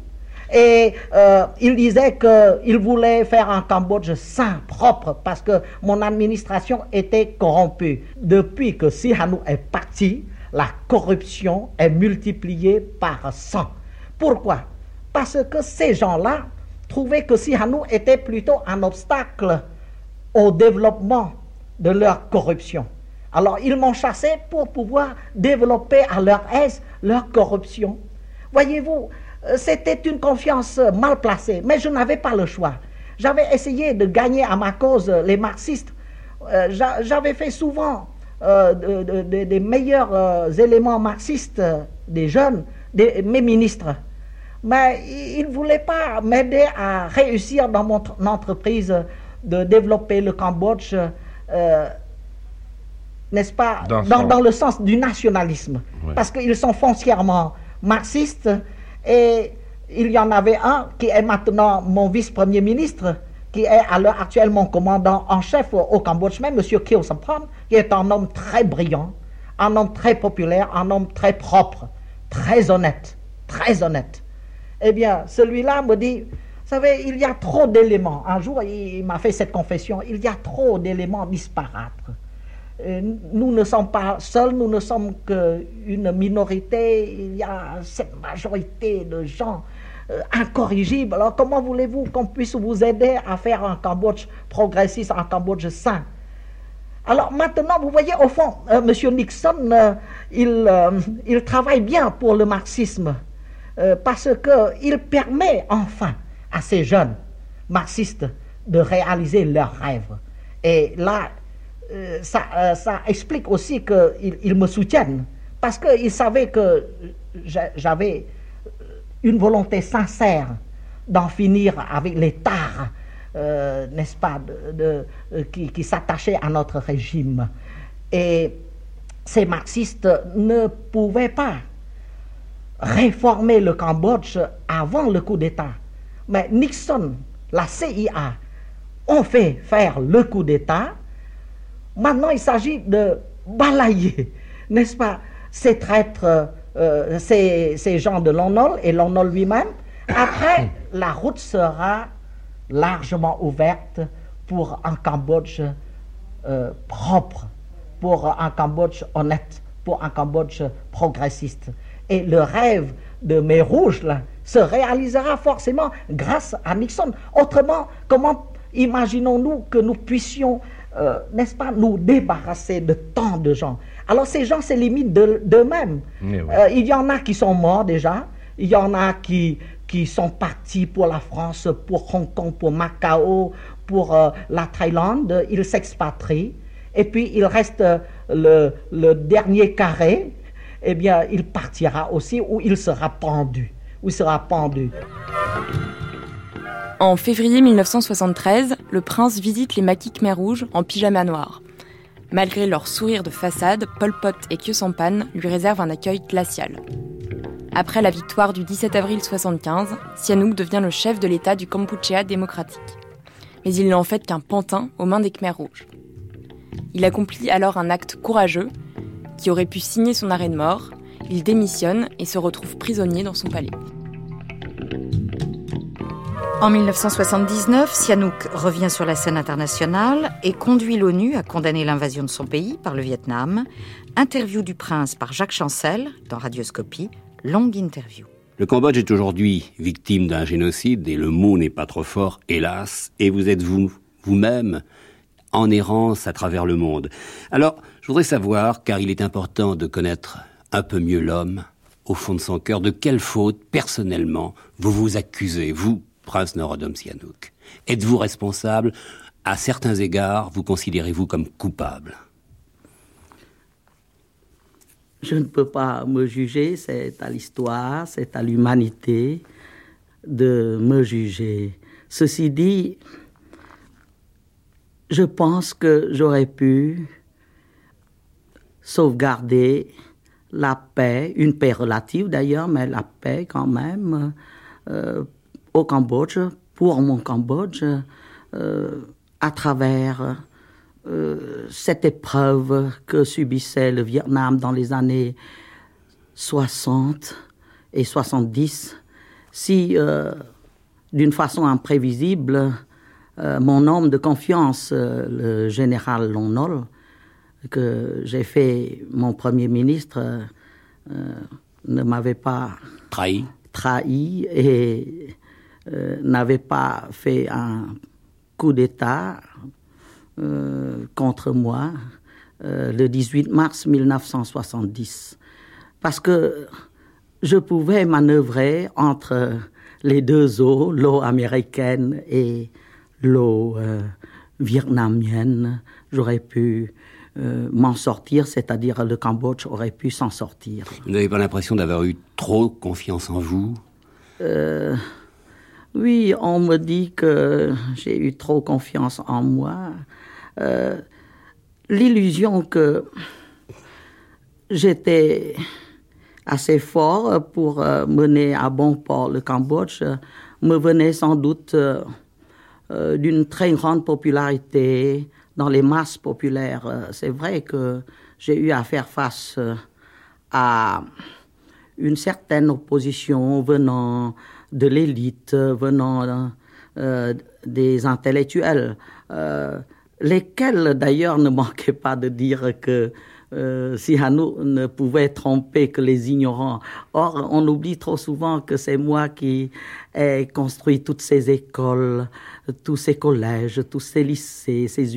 [SPEAKER 3] Et euh, il disait qu'il voulait faire un Cambodge sain, propre, parce que mon administration était corrompue. Depuis que Sihanouk est parti, la corruption est multipliée par 100. Pourquoi? Parce que ces gens-là trouvaient que Sihanouk était plutôt un obstacle au développement de leur corruption. Alors ils m'ont chassé pour pouvoir développer à leur aise leur corruption. Voyez-vous, c'était une confiance mal placée, mais je n'avais pas le choix. J'avais essayé de gagner à ma cause les marxistes. Euh, j'avais fait souvent euh, des meilleurs éléments marxistes des jeunes, des, mes ministres. Mais ils ne voulaient pas m'aider à réussir dans mon entreprise de développer le Cambodge, n'est-ce pas, dans, le sens du nationalisme. Parce qu'ils sont foncièrement marxistes et il y en avait un qui est maintenant mon vice-premier ministre, qui est à l'heure actuelle mon commandant en chef au Cambodge, même M. Kyo Sampran, qui est un homme très brillant, un homme très populaire, un homme très propre, très honnête, très honnête. Eh bien, celui-là me dit, vous savez, il y a trop d'éléments. Un jour, il m'a fait cette confession, il y a trop d'éléments disparates nous ne sommes pas seuls, nous ne sommes qu'une minorité, il y a cette majorité de gens euh, incorrigibles. Alors comment voulez-vous qu'on puisse vous aider à faire un Cambodge progressiste, un Cambodge sain? Alors maintenant, vous voyez, au fond, euh, M. Nixon, euh, il, il, travaille bien pour le marxisme parce qu'il permet enfin à ces jeunes marxistes de réaliser leurs rêves. Et là, euh, euh, ça, explique aussi qu'ils me soutiennent, parce qu'ils savaient que j'avais une volonté sincère d'en finir avec l'État, euh, n'est-ce pas, qui, s'attachait à notre régime. Et ces marxistes ne pouvaient pas réformer le Cambodge avant le coup d'État. Mais Nixon, la CIA, ont fait faire le coup d'État Maintenant, il s'agit de balayer, n'est-ce pas, ces traîtres, euh, ces, gens de Lonol et Lonol lui-même. Après, la route sera largement ouverte pour un Cambodge euh, propre, pour un Cambodge honnête, pour un Cambodge progressiste. Et le rêve de mes rouges là, se réalisera forcément grâce à Nixon. Autrement, comment imaginons-nous que nous puissions euh, n'est-ce pas, nous débarrasser de tant de gens? Alors ces gens s'éliminent d'eux-mêmes. Euh, il y en a qui sont morts déjà, il y en a qui, qui sont partis pour la France, pour Hong Kong, pour Macao, pour euh, la Thaïlande, ils s'expatrient. Et puis il reste le, le, dernier carré, eh bien il partira aussi où il sera pendu, où il sera pendu.
[SPEAKER 2] En février 1973, le prince visite les maquis Khmer rouges en pyjama noir. Malgré leur sourire de façade, Pol Pot et Khieu lui réservent un accueil glacial. Après la victoire du 17 avril 1975, Sihanouk devient le chef de l'État du Kampuchea démocratique. Mais il n'est en fait qu'un pantin aux mains des Khmer rouges. Il accomplit alors un acte courageux qui aurait pu signer son arrêt de mort. Il démissionne et se retrouve prisonnier dans son palais.
[SPEAKER 1] En 1979, Sihanouk revient sur la scène internationale et conduit l'ONU à condamner l'invasion de son pays par le Vietnam. Interview du prince par Jacques Chancel dans Radioscopie, longue interview.
[SPEAKER 9] Le Cambodge est aujourd'hui victime d'un génocide et le mot n'est pas trop fort, hélas, et vous êtes vous, vous-même, en errance à travers le monde. Alors, je voudrais savoir, car il est important de connaître un peu mieux l'homme, au fond de son cœur, de quelle faute, personnellement, vous vous accusez, vous, prince Norodom Sihanouk Êtes-vous responsable? À certains égards, vous considérez-vous comme coupable?
[SPEAKER 3] Je ne peux pas me juger, c'est à l'histoire, c'est à l'humanité de me juger. Ceci dit, je pense que j'aurais pu sauvegarder la paix, une paix relative d'ailleurs, mais la paix quand même euh, au Cambodge, pour mon Cambodge, euh, à travers euh, cette épreuve que subissait le Vietnam dans les années 60 et 70, si d'une façon imprévisible, mon homme de confiance, le général Lonol, que j'ai fait mon premier ministre euh, ne m'avait pas
[SPEAKER 9] trahi,
[SPEAKER 3] trahi et euh, n'avait pas fait un coup d'État euh, contre moi le 18 mars 1970. Parce que je pouvais manœuvrer entre les deux eaux, l'eau américaine et l'eau vietnamienne. J'aurais pu euh, m'en sortir, c'est-à-dire le Cambodge aurait pu s'en sortir.
[SPEAKER 9] Vous n'avez pas l'impression d'avoir eu trop confiance en vous?
[SPEAKER 3] Euh, Oui, on me dit que j'ai eu trop confiance en moi. Euh, l'illusion que j'étais assez fort pour mener à bon port le Cambodge me venait sans doute d'une très grande popularité, dans les masses populaires. Euh, c'est vrai que j'ai eu à faire face euh, à une certaine opposition venant de l'élite, venant euh, des intellectuels, lesquels d'ailleurs ne manquaient pas de dire que euh, si Hanou ne pouvait tromper que les ignorants. Or, on oublie trop souvent que c'est moi qui ai construit toutes ces écoles, tous ces collèges, tous ces lycées, ces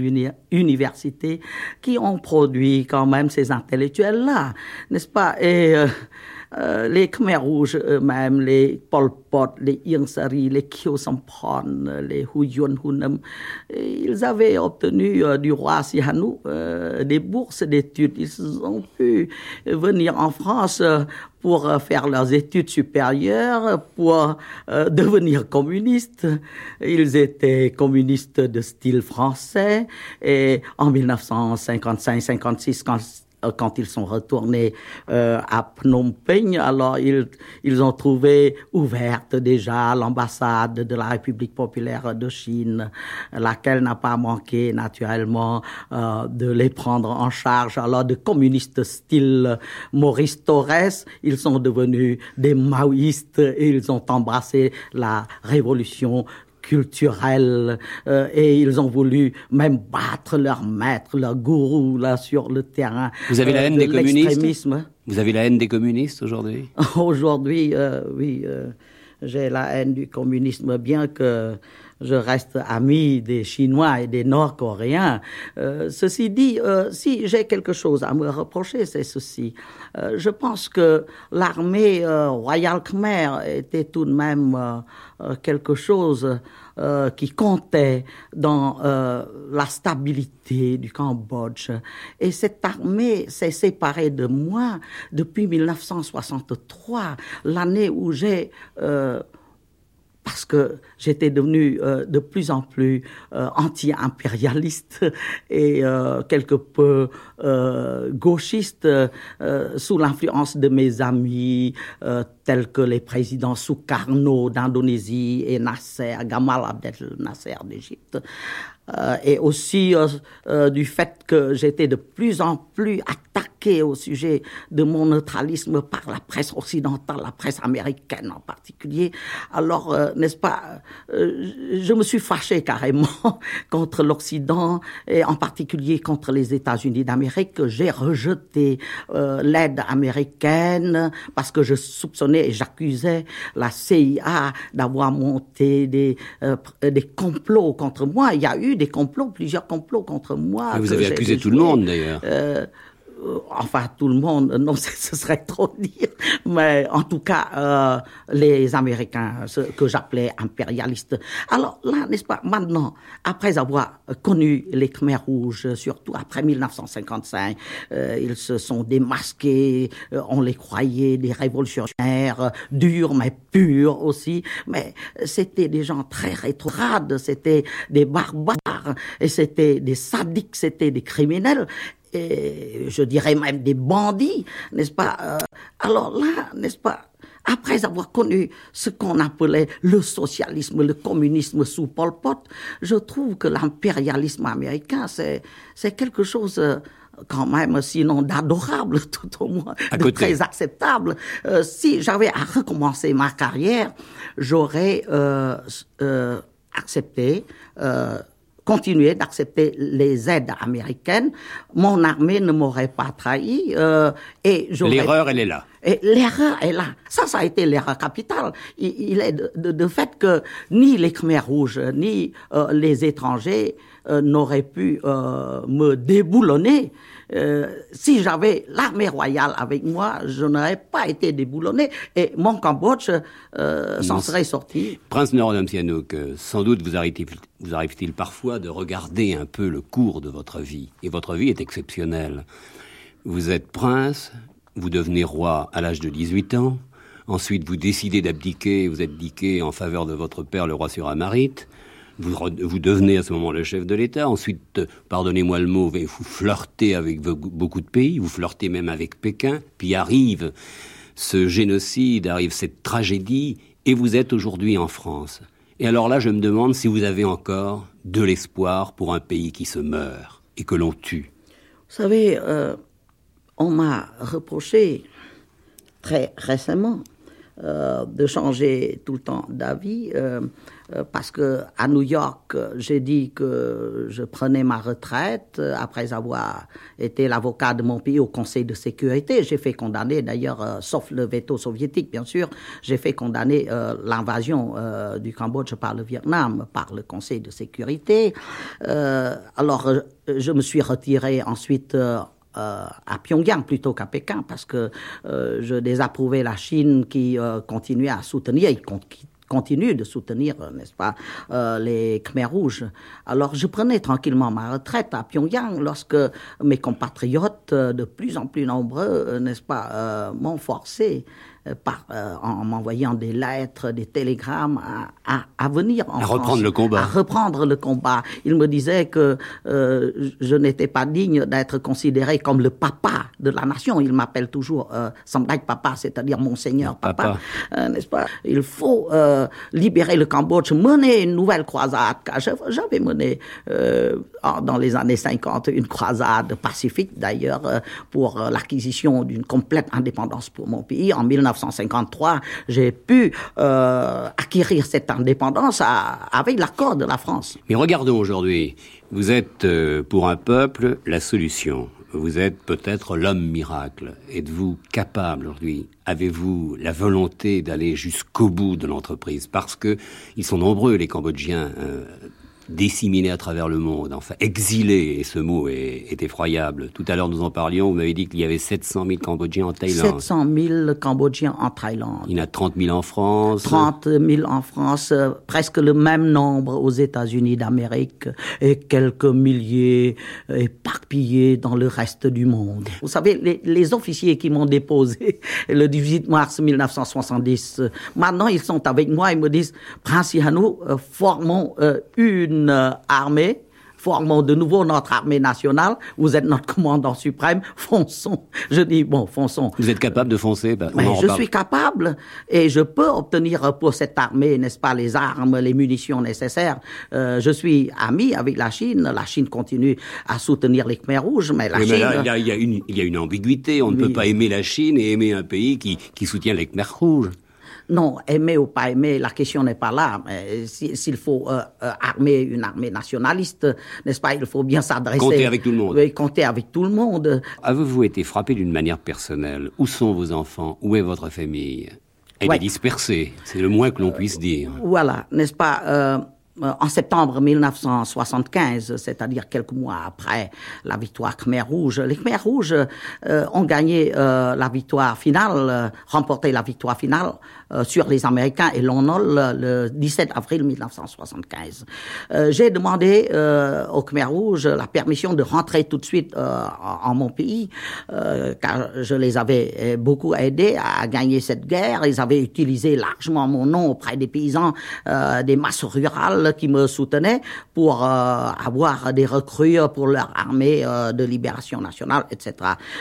[SPEAKER 3] universités qui ont produit quand même ces intellectuels-là, n'est-ce pas? Euh, euh, les Khmer rouges eux-mêmes, les Pol Pot, les Ieng Sari, les Kyo Sampon, les Huyon Hunem, ils avaient obtenu euh, du roi Sihanouk euh, des bourses d'études. Ils ont pu venir en France pour faire leurs études supérieures, pour devenir communistes. Ils étaient communistes de style français et en 1955-56, quand euh, quand ils sont retournés euh, à Phnom Penh, alors ils, ils ont trouvé ouverte déjà l'ambassade de la République populaire de Chine, laquelle n'a pas manqué naturellement euh, de les prendre en charge. Alors de communistes style Maurice Torres, ils sont devenus des maoïstes et ils ont embrassé la révolution culturel euh, et ils ont voulu même battre leur maître, leur gourou là sur le terrain.
[SPEAKER 9] Vous avez la euh, haine des communistes Vous avez la haine des communistes aujourd'hui?
[SPEAKER 3] Aujourd'hui, euh, oui, j'ai la haine du communisme, bien que je reste ami des Chinois et des Nord-Coréens. Euh, ceci dit, euh, si j'ai quelque chose à me reprocher, c'est ceci. Euh, je pense que l'armée royale khmer était tout de même quelque chose qui comptait dans la stabilité du Cambodge. Et cette armée s'est séparée de moi depuis 1963, l'année où j'ai parce que j'étais devenu euh, de plus en plus euh, anti-impérialiste et euh, quelque peu gauchiste sous l'influence de mes amis tels que les présidents Sukarno d'Indonésie et Nasser, Gamal Abdel Nasser d'Égypte. Et aussi du fait que j'étais de plus en plus attaqué au sujet de mon neutralisme par la presse occidentale, la presse américaine en particulier. Alors, euh, n'est-ce pas, euh, je me suis fâché carrément contre l'Occident et en particulier contre les États-Unis d'Amérique. J'ai rejeté euh, l'aide américaine parce que je soupçonnais et j'accusais la CIA d'avoir monté des, des complots contre moi. Il y a eu des complots, plusieurs complots contre moi.
[SPEAKER 9] vous avez accusé tout le monde d'ailleurs.
[SPEAKER 3] euh, enfin tout le monde, non, ce serait trop dire, mais en tout cas euh, les Américains, ce que j'appelais impérialistes. Alors là, n'est-ce pas, maintenant, après avoir connu les Khmers rouges, surtout après 1955, euh, ils se sont démasqués, on les croyait des révolutionnaires, durs mais purs aussi, mais c'était des gens très rétrogrades, c'était des barbares, et c'était des sadiques, c'était des criminels, et je dirais même des bandits, n'est-ce pas euh, Alors là, n'est-ce pas après avoir connu ce qu'on appelait le socialisme, le communisme sous Pol Pot, je trouve que l'impérialisme américain, c'est, c'est quelque chose euh, quand même, sinon d'adorable, tout au moins, de très acceptable. Euh, si j'avais à recommencer ma carrière, j'aurais euh, accepté continuer d'accepter les aides américaines, mon armée ne m'aurait pas trahi. Euh, et
[SPEAKER 9] L'erreur, elle est là.
[SPEAKER 3] Et l'erreur est là. Ça, ça a été l'erreur capitale. Il, est de, de, fait que ni les Khmers rouges, ni euh, les étrangers euh, n'auraient pu euh, me déboulonner euh, si j'avais l'armée royale avec moi, je n'aurais pas été déboulonné et mon Cambodge s'en serait sorti.
[SPEAKER 9] Prince Norodom Sihanouk, sans doute vous arrive-t-il parfois de regarder un peu le cours de votre vie. Et votre vie est exceptionnelle. Vous êtes prince, vous devenez roi à l'âge de 18 ans, ensuite vous décidez d'abdiquer, vous abdiquez en faveur de votre père, le roi Suramarite, vous, devenez à ce moment le chef de l'État. Ensuite, pardonnez-moi le mot, vous flirtez avec beaucoup de pays, vous flirtez même avec Pékin. Puis arrive ce génocide, arrive cette tragédie, et vous êtes aujourd'hui en France. Et alors là, je me demande si vous avez encore de l'espoir pour un pays qui se meurt et que l'on tue.
[SPEAKER 3] Vous savez, euh, on m'a reproché très récemment euh, de changer tout le temps d'avis. Euh, euh, parce que à New York, j'ai dit que je prenais ma retraite euh, après avoir été l'avocat de mon pays au Conseil de sécurité. J'ai fait condamner, d'ailleurs, euh, sauf le veto soviétique, bien sûr, j'ai fait condamner l'invasion du Cambodge par le Vietnam, par le Conseil de sécurité. alors, je me suis retiré ensuite. à Pyongyang plutôt qu'à Pékin parce que je désapprouvais la Chine qui continuait à soutenir, qui continue de soutenir, euh, n'est-ce pas, euh, les Khmers rouges. Alors je prenais tranquillement ma retraite à Pyongyang lorsque mes compatriotes, euh, de plus en plus nombreux, n'est-ce pas, m'ont forcé par, euh, en m'envoyant des lettres, des télégrammes à, à, à venir en
[SPEAKER 9] à reprendre le combat.
[SPEAKER 3] À reprendre le combat. Il me disait que euh, je n'étais pas digne d'être considéré comme le papa de la nation. Il m'appelle toujours euh, Papa, c'est-à-dire Monseigneur Papa, euh, n'est-ce pas? Il faut euh, libérer le Cambodge, mener une nouvelle croisade. J'avais mené dans les années 50 une croisade pacifique d'ailleurs pour l'acquisition d'une complète indépendance pour mon pays en 19 1953, j'ai pu euh, acquérir cette indépendance avec l'accord de la France.
[SPEAKER 9] Mais regardons aujourd'hui, vous êtes euh, pour un peuple la solution. Vous êtes peut-être l'homme miracle. Êtes-vous capable aujourd'hui? Avez-vous la volonté d'aller jusqu'au bout de l'entreprise? Parce que ils sont nombreux, les Cambodgiens, euh, disséminés à travers le monde, enfin exilés, et ce mot est, effroyable. Tout à l'heure, nous en parlions, vous m'avez dit qu'il y avait 700 000 Cambodgiens en Thaïlande.
[SPEAKER 3] 700 000 Cambodgiens en Thaïlande.
[SPEAKER 9] Il y en a 30 000 en France.
[SPEAKER 3] 30 000 en France, euh, presque le même nombre aux États-Unis d'Amérique, et quelques milliers éparpillés dans le reste du monde. Vous savez, les, les officiers qui m'ont déposé le 18 mars 1970, euh, maintenant ils sont avec moi, ils me disent, Prince Yanou, euh, formons une une euh, armée, formons de nouveau notre armée nationale, vous êtes notre commandant suprême, fonçons. Je dis, bon, fonçons.
[SPEAKER 9] Vous êtes capable de foncer? Ben,
[SPEAKER 3] Mais Je suis capable et je peux obtenir pour cette armée, n'est-ce pas, les armes, les munitions nécessaires. Euh, je suis ami avec la Chine, la Chine continue à soutenir les Khmer rouges, mais la Chine... Mais
[SPEAKER 9] là, il, y a, une, il y a une ambiguïté, on ne peut pas aimer la Chine et aimer un pays qui, qui soutient les Khmer rouges.
[SPEAKER 3] Non, aimer ou pas aimer, la question n'est pas là. S'il faut euh, euh, armer une armée nationaliste, n'est-ce pas, il faut bien s'adresser.
[SPEAKER 9] Compter avec tout le monde.
[SPEAKER 3] Oui, compter avec tout le monde.
[SPEAKER 9] Avez-vous été frappé d'une manière personnelle? Où sont vos enfants? Où est votre famille? Elle est dispersée, c'est le moins que l'on puisse dire.
[SPEAKER 3] Voilà, n'est-ce pas euh, en septembre 1975, c'est-à-dire quelques mois après la victoire Khmer Rouge, les Khmer Rouges ont gagné la victoire finale, remporté la victoire finale sur les Américains et l'ONOL le 17 avril 1975. J'ai demandé aux Khmer Rouges la permission de rentrer tout de suite en, mon pays, car je les avais beaucoup aidés à gagner cette guerre. Ils avaient utilisé largement mon nom auprès des paysans des masses rurales qui me soutenaient pour euh, avoir des recrues pour leur armée euh, de libération nationale, etc.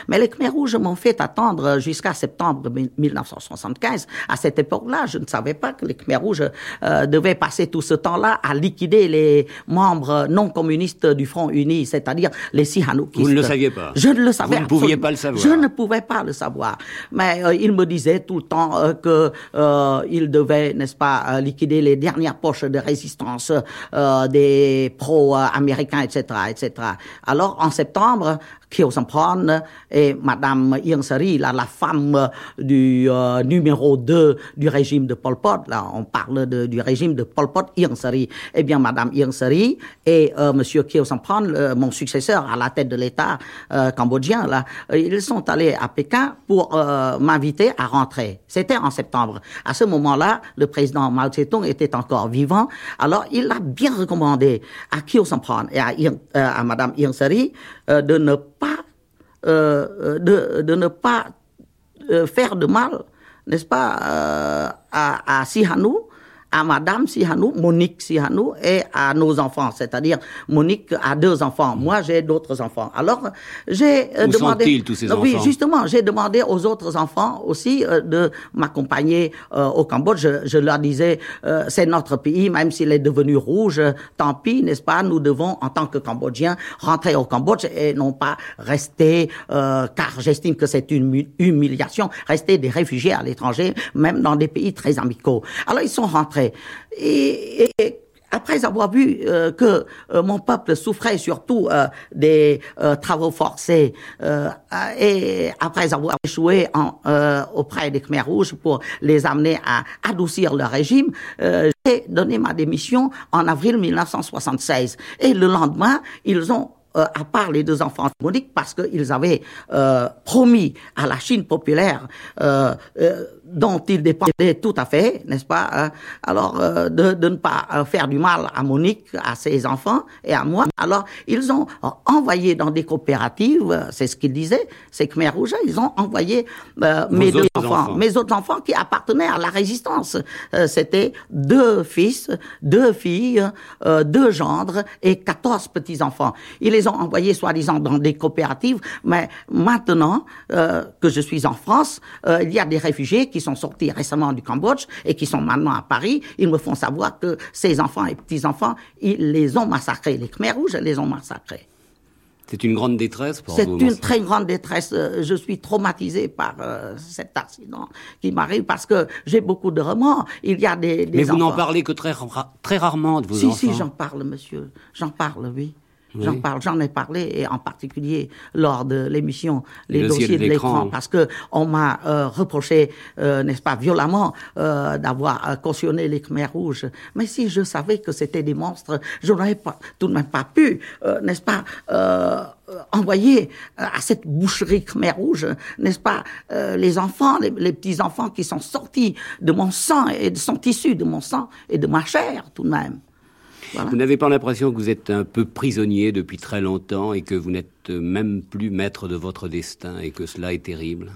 [SPEAKER 3] Mais les Khmer Rouges m'ont fait attendre jusqu'à septembre 1975. À cette époque-là, je ne savais pas que les Khmer Rouges euh, devaient passer tout ce temps-là à liquider les membres non communistes du Front Uni, c'est-à-dire les Sihanoukistes.
[SPEAKER 9] Vous ne le saviez pas
[SPEAKER 3] Je ne le savais
[SPEAKER 9] Vous ne pouviez pas le savoir
[SPEAKER 3] Je ne pouvais pas le savoir. Mais ils me disaient tout le temps que ils devaient, n'est-ce pas, liquider les dernières poches de résistance euh, des pro-américains, etc., etc. Alors, en septembre, Khieu Samphan et Madame Ieng Sari, la femme du euh, numéro 2 du régime de Pol Pot, là, on parle de, du régime de Pol Pot, Ieng Sari. Eh bien, Madame Ieng Sari et euh, Monsieur Khieu Samphan, mon successeur à la tête de l'État euh, cambodgien, là, ils sont allés à Pékin pour m'inviter à rentrer. C'était en septembre. À ce moment-là, le président Mao Tse-tung était encore vivant. Alors, il a bien recommandé à Khieu Samphan et à, à Madame Ieng Sari de ne pas euh, de, de, ne pas euh, faire de mal, n'est-ce pas, euh, à, à Sihanou à Madame Sihanou, Monique Sihanou, et à nos enfants. C'est-à-dire, Monique a deux enfants. Moi, j'ai d'autres enfants. Alors, j'ai
[SPEAKER 9] euh,
[SPEAKER 3] demandé...
[SPEAKER 9] tous ces
[SPEAKER 3] enfants Oui, justement, j'ai demandé aux autres enfants aussi euh, de m'accompagner euh, au Cambodge. Je, je leur disais, c'est notre pays, même s'il est devenu rouge, tant pis, n'est-ce pas? Nous devons, en tant que Cambodgiens, rentrer au Cambodge et non pas rester, car j'estime que c'est une humiliation, rester des réfugiés à l'étranger, même dans des pays très amicaux. Alors, ils sont rentrés et, après avoir vu euh, que euh, mon peuple souffrait surtout euh, des travaux forcés et après avoir échoué auprès des Khmer Rouges pour les amener à adoucir leur régime, j'ai donné ma démission en avril 1976. Et le lendemain, ils ont à part les deux enfants Monique, parce qu'ils avaient promis à la Chine populaire dont il dépendait tout à fait, n'est-ce pas hein? Alors, euh, de, de, ne pas euh, faire du mal à Monique, à ses enfants et à moi. Alors, ils ont envoyé dans des coopératives, c'est ce qu'ils disaient, c'est que mes Rouget, ils ont envoyé euh, mes deux enfants, mes autres enfants qui appartenaient à la résistance. C'était deux fils, deux filles, deux gendres et quatorze petits-enfants. Ils les ont envoyés soi-disant dans des coopératives, mais maintenant que je suis en France, il y a des réfugiés qui sont sortis récemment du Cambodge et qui sont maintenant à Paris, ils me font savoir que ces enfants et petits-enfants, ils les ont massacrés. Les Khmer rouges les ont massacrés.
[SPEAKER 9] C'est une grande détresse pour
[SPEAKER 3] C'est une très grande détresse. Euh, je suis traumatisé par euh, cet accident qui m'arrive parce que j'ai beaucoup de remords. Il y a des,
[SPEAKER 9] Mais vous n'en parlez que très, très rarement de vos
[SPEAKER 3] enfants.
[SPEAKER 9] Si,
[SPEAKER 3] si, j'en parle, monsieur. J'en parle, oui. J'en parle, j'en ai parlé, et en particulier lors de l'émission Les dossiers de l'écran, parce que on m'a euh, reproché, euh, n'est-ce pas, violemment, euh, d'avoir cautionné les Khmer rouges. Mais si je savais que c'était des monstres, je n'aurais pas, tout de même pas pu, n'est-ce pas, envoyer à cette boucherie Khmer rouge, n'est-ce pas, les enfants, les, les petits-enfants qui sont sortis de mon sang et sont issus de mon sang et de ma chair, tout de même.
[SPEAKER 9] Vous n'avez pas l'impression que vous êtes un peu prisonnier depuis très longtemps et que vous n'êtes même plus maître de votre destin et que cela est terrible?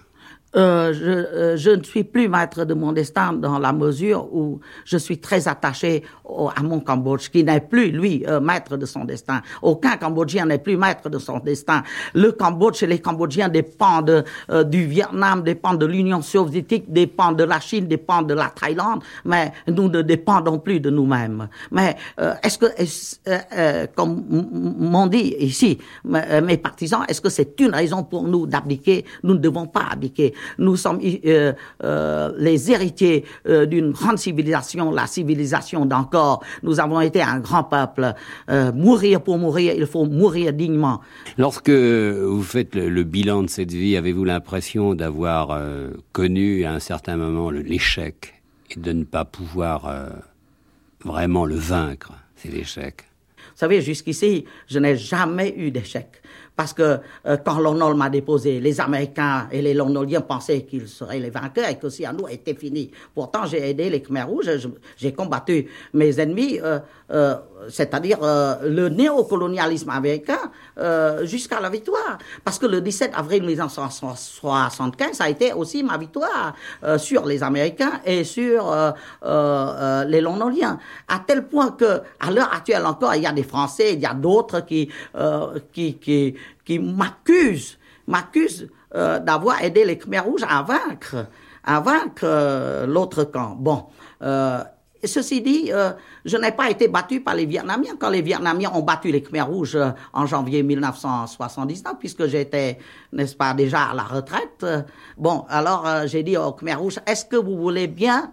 [SPEAKER 3] Euh, je, euh, je, ne suis plus maître de mon destin dans la mesure où je suis très attaché à mon Cambodge, qui n'est plus, lui, euh, maître de son destin. Aucun Cambodgien n'est plus maître de son destin. Le Cambodge et les Cambodgiens dépendent euh, du Vietnam, dépendent de l'Union soviétique, dépendent de la Chine, dépendent de la Thaïlande, mais nous ne dépendons plus de nous-mêmes. Mais est-ce que, comme m'ont dit ici mes partisans, est-ce que c'est une raison pour nous d'abdiquer? Nous ne devons pas abdiquer. Nous sommes euh, euh, les héritiers euh, d'une grande civilisation, la civilisation d'encore. Nous avons été un grand peuple. mourir pour mourir, il faut mourir dignement.
[SPEAKER 9] Lorsque vous faites le, bilan de cette vie, avez-vous l'impression d'avoir connu à un certain moment l'échec et de ne pas pouvoir vraiment le vaincre ces échecs
[SPEAKER 3] Vous savez, jusqu'ici, je n'ai jamais eu d'échec parce que euh, quand London m'a déposé, les Américains et les Londoniens pensaient qu'ils seraient les vainqueurs et que si à nous était fini. Pourtant, j'ai aidé les Khmer rouges, j'ai combattu mes ennemis, euh, euh, c'est-à-dire le néocolonialisme américain, jusqu'à la victoire. Parce que le 17 avril 1975, ça a été aussi ma victoire sur les Américains et sur les Londoniens. À tel point que, à l'heure actuelle encore, il y a des Français, il y a d'autres qui, qui, qui qui m'accuse, m'accuse euh, d'avoir aidé les Khmer rouges à vaincre, à vaincre euh, l'autre camp. Bon, euh, ceci dit, je n'ai pas été battu par les Vietnamiens quand les Vietnamiens ont battu les Khmer rouges en janvier 1979, puisque j'étais, n'est-ce pas, déjà à la retraite. Bon, alors j'ai dit aux Khmer rouges, est-ce que vous voulez bien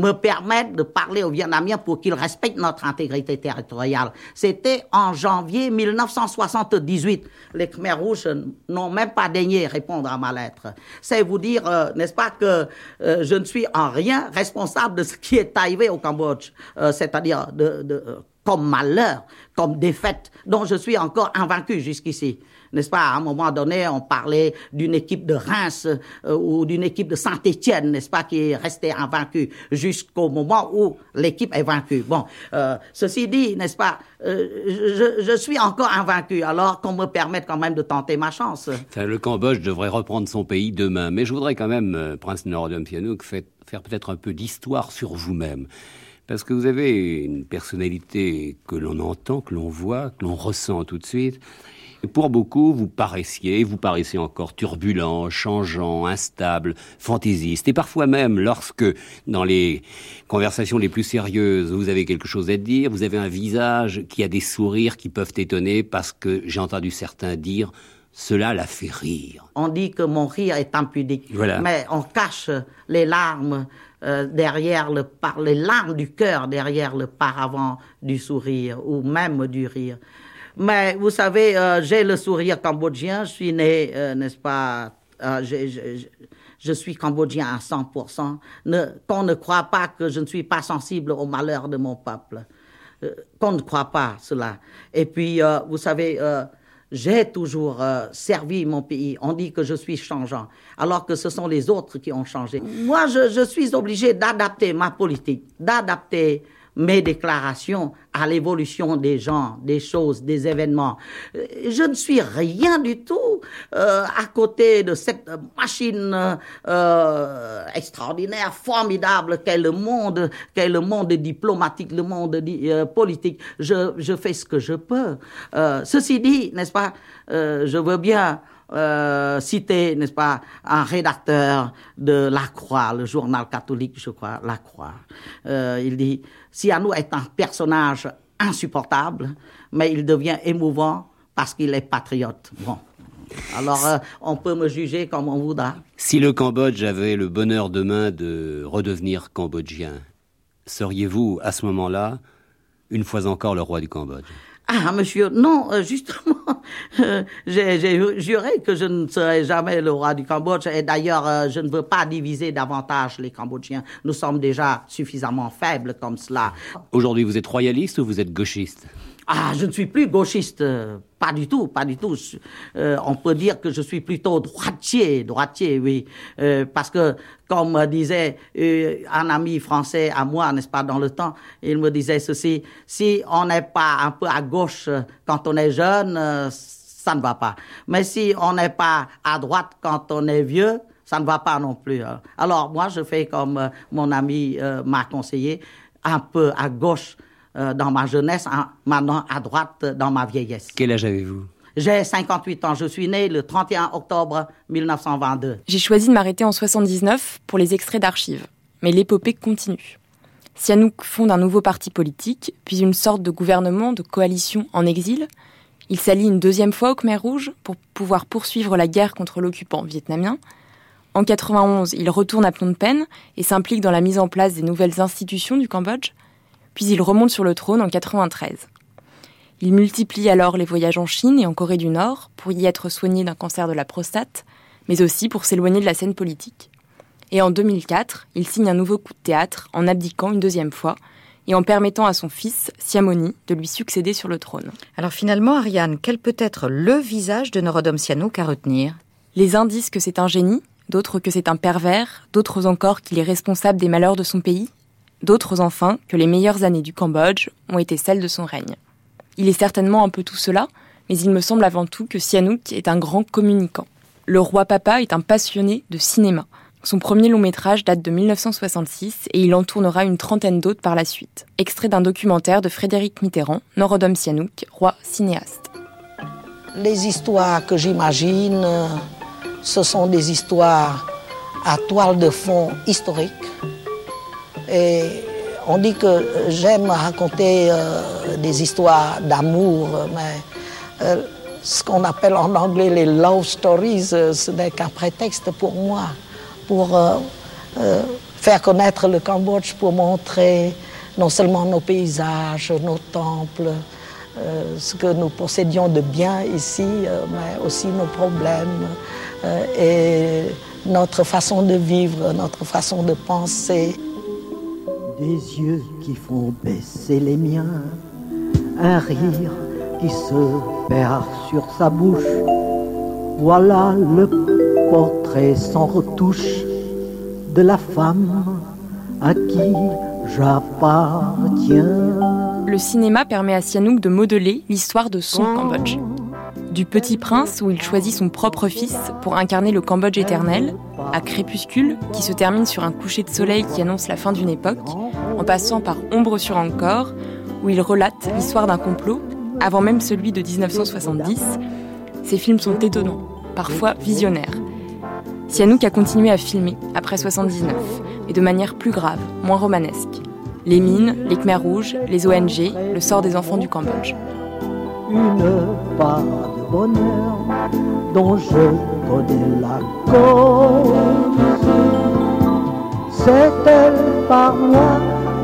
[SPEAKER 3] me permettre de parler aux Vietnamiens pour qu'ils respectent notre intégrité territoriale. C'était en janvier 1978. Les Khmer rouges n'ont même pas daigné répondre à ma lettre. C'est vous dire, euh, n'est-ce pas, que euh, je ne suis en rien responsable de ce qui est arrivé au Cambodge, euh, c'est-à-dire de, comme malheur, comme défaite, dont je suis encore invaincu jusqu'ici n'est-ce pas? À un moment donné, on parlait d'une équipe de Reims euh, ou d'une équipe de Saint-Étienne, n'est-ce pas, qui est restée invaincue jusqu'au moment où l'équipe est vaincue. Bon, euh, ceci dit, n'est-ce pas euh, je, je, suis encore invaincu, alors qu'on me permette quand même de tenter ma chance.
[SPEAKER 9] le Cambodge devrait reprendre son pays demain, mais je voudrais quand même, Prince Norodom Sihanouk, faire peut-être un peu d'histoire sur vous-même. Parce que vous avez une personnalité que l'on entend, que l'on voit, que l'on ressent tout de suite. Pour beaucoup, vous paraissiez, vous paraissez encore turbulent, changeant, instable, fantaisiste. Et parfois même, lorsque, dans les conversations les plus sérieuses, vous avez quelque chose à dire, vous avez un visage qui a des sourires qui peuvent étonner parce que j'ai entendu certains dire cela la fait rire.
[SPEAKER 3] On dit que mon rire est impudique, mais on cache les larmes euh, derrière le par les larmes du cœur derrière le paravent du sourire ou même du rire. Mais vous savez, euh, j'ai le sourire cambodgien. Je suis né, euh, n'est-ce pas euh, je, suis cambodgien à 100%. qu'on ne croit pas que je ne suis pas sensible au malheur de mon peuple. qu'on ne croit pas cela. Et puis, vous savez, j'ai toujours servi mon pays. On dit que je suis changeant, alors que ce sont les autres qui ont changé. Moi, je, je suis obligé d'adapter ma politique, d'adapter mes déclarations à l'évolution des gens, des choses, des événements. Euh, je ne suis rien du tout euh, à côté de cette machine euh, extraordinaire, formidable qu'est le monde, qu'est le monde diplomatique, le monde politique. Je, je fais ce que je peux. ceci dit, n'est-ce pas, je veux bien euh, citer, n'est-ce pas, un rédacteur de La Croix, le journal catholique, je crois, La Croix. Euh, il dit, Sianou est un personnage insupportable, mais il devient émouvant parce qu'il est patriote. Bon. Alors, euh, on peut me juger comme on voudra.
[SPEAKER 9] Si le Cambodge avait le bonheur demain de redevenir cambodgien, seriez-vous à ce moment-là, une fois encore, le roi du Cambodge?
[SPEAKER 3] Ah, monsieur, non, euh, justement, euh, j'ai juré que je ne serai jamais le roi du Cambodge. Et d'ailleurs, euh, je ne veux pas diviser davantage les Cambodgiens. Nous sommes déjà suffisamment faibles comme cela.
[SPEAKER 9] Aujourd'hui, vous êtes royaliste ou vous êtes gauchiste?
[SPEAKER 3] Ah, je ne suis plus gauchiste, pas du tout, pas du tout. Euh, on peut dire que je suis plutôt droitier, droitier, oui, euh, parce que comme disait euh, un ami français à moi, n'est-ce pas, dans le temps, il me disait ceci si on n'est pas un peu à gauche quand on est jeune, ça ne va pas. Mais si on n'est pas à droite quand on est vieux, ça ne va pas non plus. Hein. Alors moi, je fais comme mon ami m'a conseillé, un peu à gauche euh, dans ma jeunesse, maintenant à droite dans ma vieillesse.
[SPEAKER 9] Quel âge avez-vous?
[SPEAKER 3] J'ai 58 ans. Je suis né le 31 octobre 1922.
[SPEAKER 2] J'ai choisi de m'arrêter en 79 pour les extraits d'archives. Mais l'épopée continue. Sihanouk fonde un nouveau parti politique, puis une sorte de gouvernement de coalition en exil. Il s'allie une deuxième fois au Khmer Rouge pour pouvoir poursuivre la guerre contre l'occupant vietnamien. En 91, il retourne à Phnom Penh et s'implique dans la mise en place des nouvelles institutions du Cambodge puis il remonte sur le trône en 93. Il multiplie alors les voyages en Chine et en Corée du Nord pour y être soigné d'un cancer de la prostate, mais aussi pour s'éloigner de la scène politique. Et en 2004, il signe un nouveau coup de théâtre en abdiquant une deuxième fois et en permettant à son fils, Siamoni, de lui succéder sur le trône.
[SPEAKER 1] Alors finalement, Ariane, quel peut être le visage de Norodom Sihanouk à retenir?
[SPEAKER 2] Les indices que c'est un génie, d'autres que c'est un pervers, d'autres encore qu'il est responsable des malheurs de son pays, d'autres enfin que les meilleures années du Cambodge ont été celles de son règne. Il est certainement un peu tout cela, mais il me semble avant tout que Sihanouk est un grand communicant. Le roi papa est un passionné de cinéma. Son premier long métrage date de 1966 et il en tournera une trentaine d'autres par la suite. Extrait d'un documentaire de Frédéric Mitterrand, Norodom Sihanouk, roi cinéaste.
[SPEAKER 3] Les histoires que j'imagine, ce sont des histoires à toile de fond historique. Et on dit que j'aime raconter euh, des histoires d'amour, mais euh, ce qu'on appelle en anglais les love stories, euh, ce n'est qu'un prétexte pour moi pour faire connaître le Cambodge, pour montrer non seulement nos paysages, nos temples, ce que nous possédions de bien ici, mais aussi nos problèmes et notre façon de vivre, notre façon de penser.
[SPEAKER 10] Des yeux qui font baisser les miens, un rire qui se perd sur sa bouche. Voilà le portrait sans retouche de la femme à qui j'appartiens.
[SPEAKER 2] Le cinéma permet à Sihanouk de modeler l'histoire de son Cambodge. Du Petit Prince, où il choisit son propre fils pour incarner le Cambodge éternel, à Crépuscule, qui se termine sur un coucher de soleil qui annonce la fin d'une époque, en passant par Ombre sur Angkor, où il relate l'histoire d'un complot, avant même celui de 1970. Ces films sont étonnants, parfois visionnaires. Sihanouk a continué à filmer après 79, mais de manière plus grave, moins romanesque. Les mines, les Khmers rouges, les ONG, le sort des enfants du Cambodge.
[SPEAKER 10] Une part de bonheur dont je connais la cause. C'est elle par moi,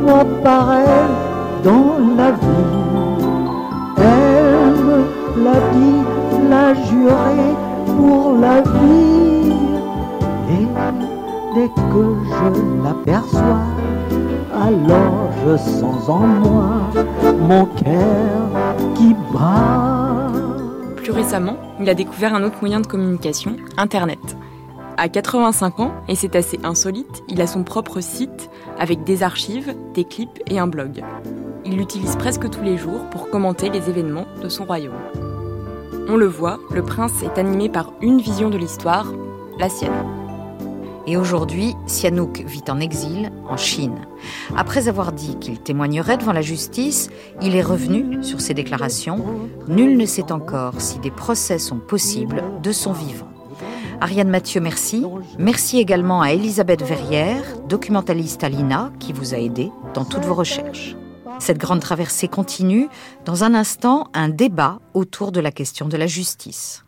[SPEAKER 10] moi par elle, dans la vie. Elle me l'a dit, l'a juré pour la vie. Et dès que je l'aperçois, alors je sens en moi mon cœur
[SPEAKER 2] Plus récemment, il a découvert un autre moyen de communication, Internet. À 85 ans, et c'est assez insolite, il a son propre site avec des archives, des clips et un blog. Il l'utilise presque tous les jours pour commenter les événements de son royaume. On le voit, le prince est animé par une vision de l'histoire, la sienne.
[SPEAKER 1] Et aujourd'hui, Sihanouk vit en exil en Chine. Après avoir dit qu'il témoignerait devant la justice, il est revenu sur ses déclarations. Nul ne sait encore si des procès sont possibles de son vivant. Ariane Mathieu, merci. Merci également à Elisabeth Verrière, documentaliste à l'INA, qui vous a aidé dans toutes vos recherches. Cette grande traversée continue. Dans un instant, un débat autour de la question de la justice.